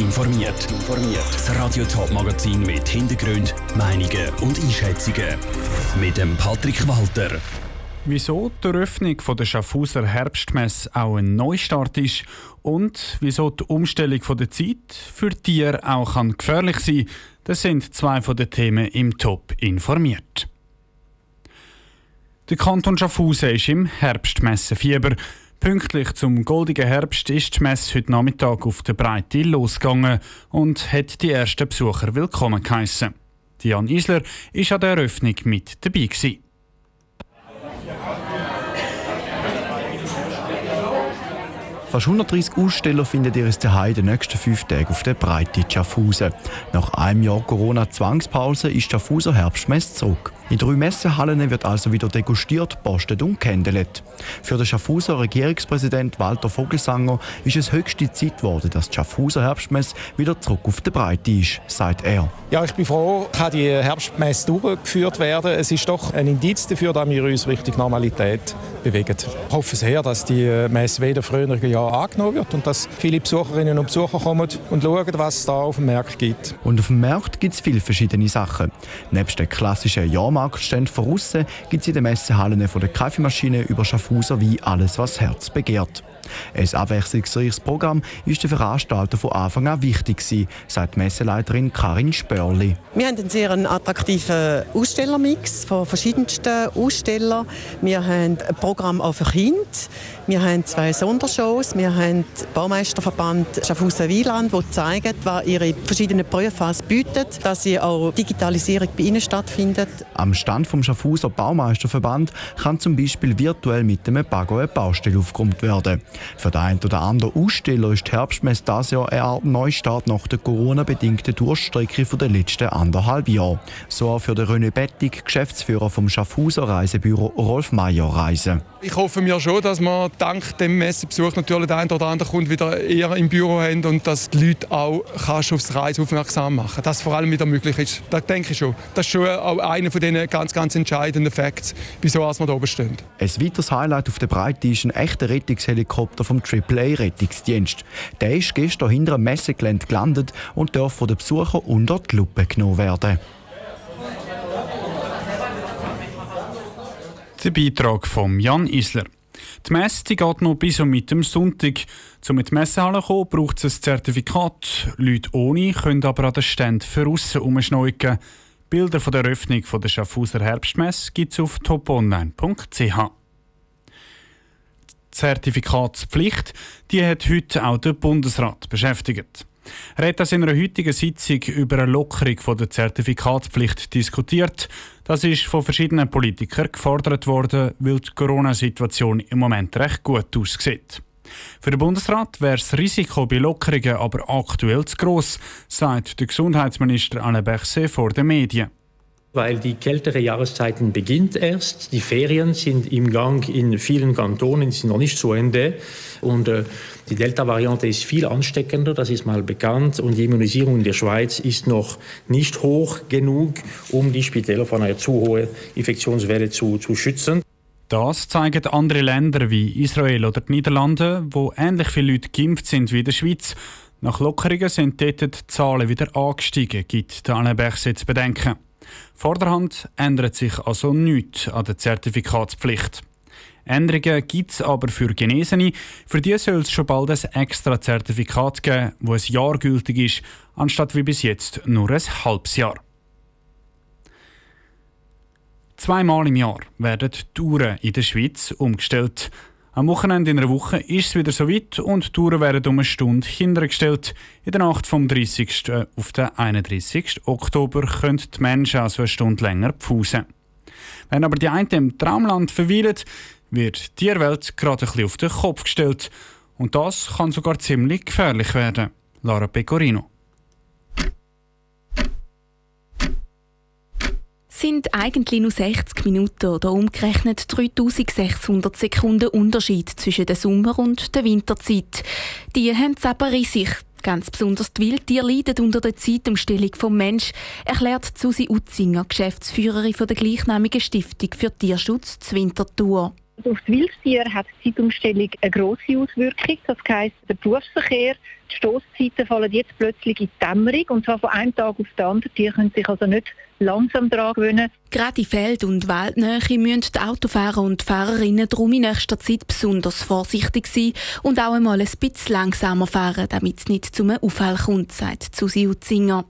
informiert. Das Radio Top Magazin mit Hintergrund, Meinungen und Einschätzungen mit dem Patrick Walter. Wieso die Eröffnung der Schaffhauser Herbstmesse auch ein Neustart ist und wieso die Umstellung der Zeit für Tiere auch kann gefährlich sein das sind zwei von den Themen im Top informiert. Der Kanton Schaffhausen ist im Herbstmessenfieber. Pünktlich zum goldigen Herbst ist die Messe heute Nachmittag auf der Breite losgegangen und hat die ersten Besucher willkommen geheissen. Jan Isler war an der Eröffnung mit dabei. Gewesen. Fast 130 Aussteller findet ihr daheim den nächsten fünf Tagen auf der Breite Schaffhausen. Nach einem Jahr Corona-Zwangspause ist Schaffhauser Herbstmesse zurück. In drei Messehallen wird also wieder degustiert, postet und kändelt. Für den Schaffhauser Regierungspräsident Walter Vogelsanger ist es höchste Zeit geworden, dass die Schaffhauser Herbstmesse wieder zurück auf der Breite ist, sagt er. Ja, ich bin froh, kann die Herbstmesse durchgeführt werden. Es ist doch ein Indiz dafür, dass wir uns Richtung Normalität bewegen. Ich hoffe sehr, dass die Messe wieder früheren Jahr angenommen wird und dass viele Besucherinnen und Besucher kommen und schauen, was es da auf dem Markt gibt. Und auf dem Markt gibt es viele verschiedene Sachen. Neben den klassischen Jahrmarkt Marktstände von außen gibt es in den Messehallen von der Kaffeemaschine über Schaffhauser wie alles, was Herz begehrt. Ein abwechslungsreiches Programm ist der Veranstalter von Anfang an wichtig gewesen, sagt Messeleiterin Karin Spörli. Wir haben einen sehr attraktiven Ausstellermix von verschiedensten Ausstellern. Wir haben ein Programm auch für Kinder. Wir haben zwei Sondershows. Wir haben den Baumeisterverband Schaffhausen-Wieland, der zeigt, was ihre verschiedenen Berufe bieten, dass sie auch Digitalisierung bei ihnen stattfindet. Am Stand vom Schaffhauser Baumeisterverband kann zum Beispiel virtuell mit einem Bagger eine Baustelle aufgeräumt werden. Für den einen oder anderen Aussteller ist die Herbstmesse dieses Jahr eine Art Neustart nach der Corona-bedingten Durchstrecke der letzten anderthalb Jahre. So auch für den René Bettig, Geschäftsführer vom Schaffhauser Reisebüro Rolf Meyer Reisen. Ich hoffe mir schon, dass wir dank dem Messebesuch natürlich der eine oder andere Kunde wieder eher im Büro haben und dass die Leute auch kannst aufs Reisen aufmerksam machen Dass vor allem wieder möglich ist. Das denke ich schon. Das ist schon auch einer von den ganz, ganz entscheidenden Facts, wieso wir da oben stehen. Ein weiteres Highlight auf der Breite ist ein echter Rettungshelikopter vom AAA-Rettungsdienst. Der ist gestern hinter einem Messegelände gelandet und darf von den Besuchern unter die Lupe genommen werden. Der Beitrag von Jan Isler. Die Messe geht noch bis und mit dem Sonntag. Um mit die Messehalle zu kommen, braucht es ein Zertifikat. Leute ohne können aber an den Ständen für aussen herumschneuken. Bilder von der Eröffnung der Schaffhauser Herbstmesse gibt es auf toponline.ch. Zertifikatspflicht die hat heute auch der Bundesrat beschäftigt. Er hat das in einer heutigen Sitzung über eine Lockerung der Zertifikatspflicht diskutiert. Das ist von verschiedenen Politikern gefordert worden, weil die Corona-Situation im Moment recht gut aussieht. Für den Bundesrat wäre das Risiko bei Lockerungen aber aktuell zu gross, sagt der Gesundheitsminister Alain Berset vor den Medien weil die kältere Jahreszeiten beginnt erst. Die Ferien sind im Gang in vielen Kantonen, sind noch nicht zu Ende. Und äh, die Delta-Variante ist viel ansteckender, das ist mal bekannt. Und die Immunisierung in der Schweiz ist noch nicht hoch genug, um die Spitäler von einer zu hohen Infektionswelle zu, zu schützen. Das zeigen andere Länder wie Israel oder die Niederlande, wo ähnlich viele Leute geimpft sind wie in der Schweiz. Nach Lockerungen sind dort die Zahlen wieder angestiegen, gibt Alain Berset zu bedenken. Vorderhand ändert sich also nichts an der Zertifikatspflicht. Änderungen gibt es aber für Genesene. Für die soll es schon bald ein extra Zertifikat geben, das ein Jahr gültig ist, anstatt wie bis jetzt nur ein halbes Jahr. Zweimal im Jahr werden die Touren in der Schweiz umgestellt. Am Wochenende in einer Woche ist es wieder soweit und die Touren werden um eine Stunde hintergestellt. In der Nacht vom 30. auf den 31. Oktober können die Menschen also eine Stunde länger pfusen. Wenn aber die einen im Traumland verweilen, wird die Tierwelt gerade ein auf den Kopf gestellt. Und das kann sogar ziemlich gefährlich werden. Lara Pecorino. Sind eigentlich nur 60 Minuten oder umgerechnet 3600 Sekunden Unterschied zwischen der Sommer- und der Winterzeit. Die haben es aber sich. Ganz besonders die Wildtiere leiden unter der Zeitumstellung vom Mensch, erklärt Susi Utzinger, Geschäftsführerin der gleichnamigen Stiftung für Tierschutz zur Auf die Wildtiere hat die Zeitumstellung eine grosse Auswirkung. Das heisst, der Berufsverkehr, die Stosszeiten fallen jetzt plötzlich in die Dämmerung und zwar von einem Tag auf den anderen. Die können sich also nicht langsam daran gewöhnen. Gerade in Feld- und Waldnähe müssen die Autofahrer und Fahrerinnen darum in nächster Zeit besonders vorsichtig sein und auch einmal ein bisschen langsamer fahren, damit es nicht zum Unfall kommt, sagt Susi Utzinger.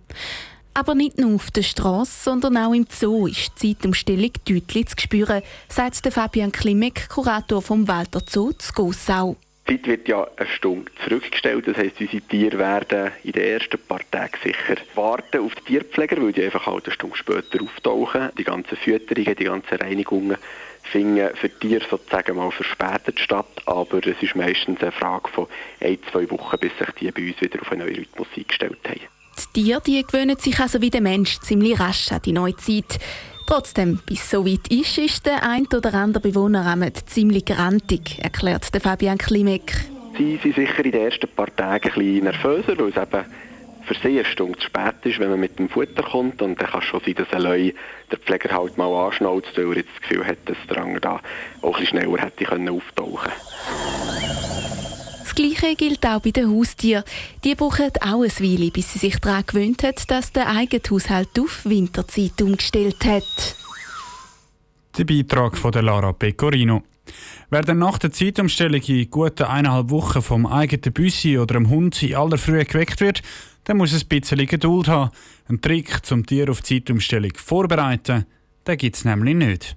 Aber nicht nur auf der Straße, sondern auch im Zoo ist die Zeitumstellung deutlich zu spüren, sagt Fabian Klimek, Kurator vom Walter Zoo zu Gossau. Die Zeit wird ja eine Stunde zurückgestellt. Das heisst, unsere Tiere werden in den ersten paar Tagen sicher warten auf die Tierpfleger, weil die einfach halt eine Stunde später auftauchen. Die ganzen Fütterungen, die ganzen Reinigungen finden für Tiere sozusagen mal verspätet statt. Aber es ist meistens eine Frage von ein, zwei Wochen, bis sich die bei uns wieder auf einen neuen Rhythmus eingestellt haben. Die Tiere die gewöhnen sich also wie der Mensch ziemlich rasch an die neue Zeit. Trotzdem, bis so weit ist, ist der ein oder andere Bewohner ziemlich grantig, erklärt Fabian Klimek. Sie sind sicher in den ersten paar Tagen ein bisschen nervöser, weil es eben für sie eine Stunde zu spät ist, wenn man mit dem Futter kommt. Und dann kann es schon sein, dass ein Leu der Pfleger halt mal anschnauzt, weil er jetzt das Gefühl hat, dass der Anger da auch ein bisschen schneller hätte auftauchen können. Gleiche gilt auch bei den Haustieren. Die brauchen auch eine Weile, bis sie sich daran gewöhnt haben, dass der eigene Haushalt auf Winterzeit umgestellt hat. Der Beitrag von der Lara Pecorino. Wer dann nach der Zeitumstellung in guten eineinhalb Wochen vom eigenen Büssi oder dem Hund in aller Frühe geweckt wird, dann muss ein bisschen Geduld haben. Ein Trick, zum Tier auf die Zeitumstellung vorbereiten, den gibt es nämlich nicht.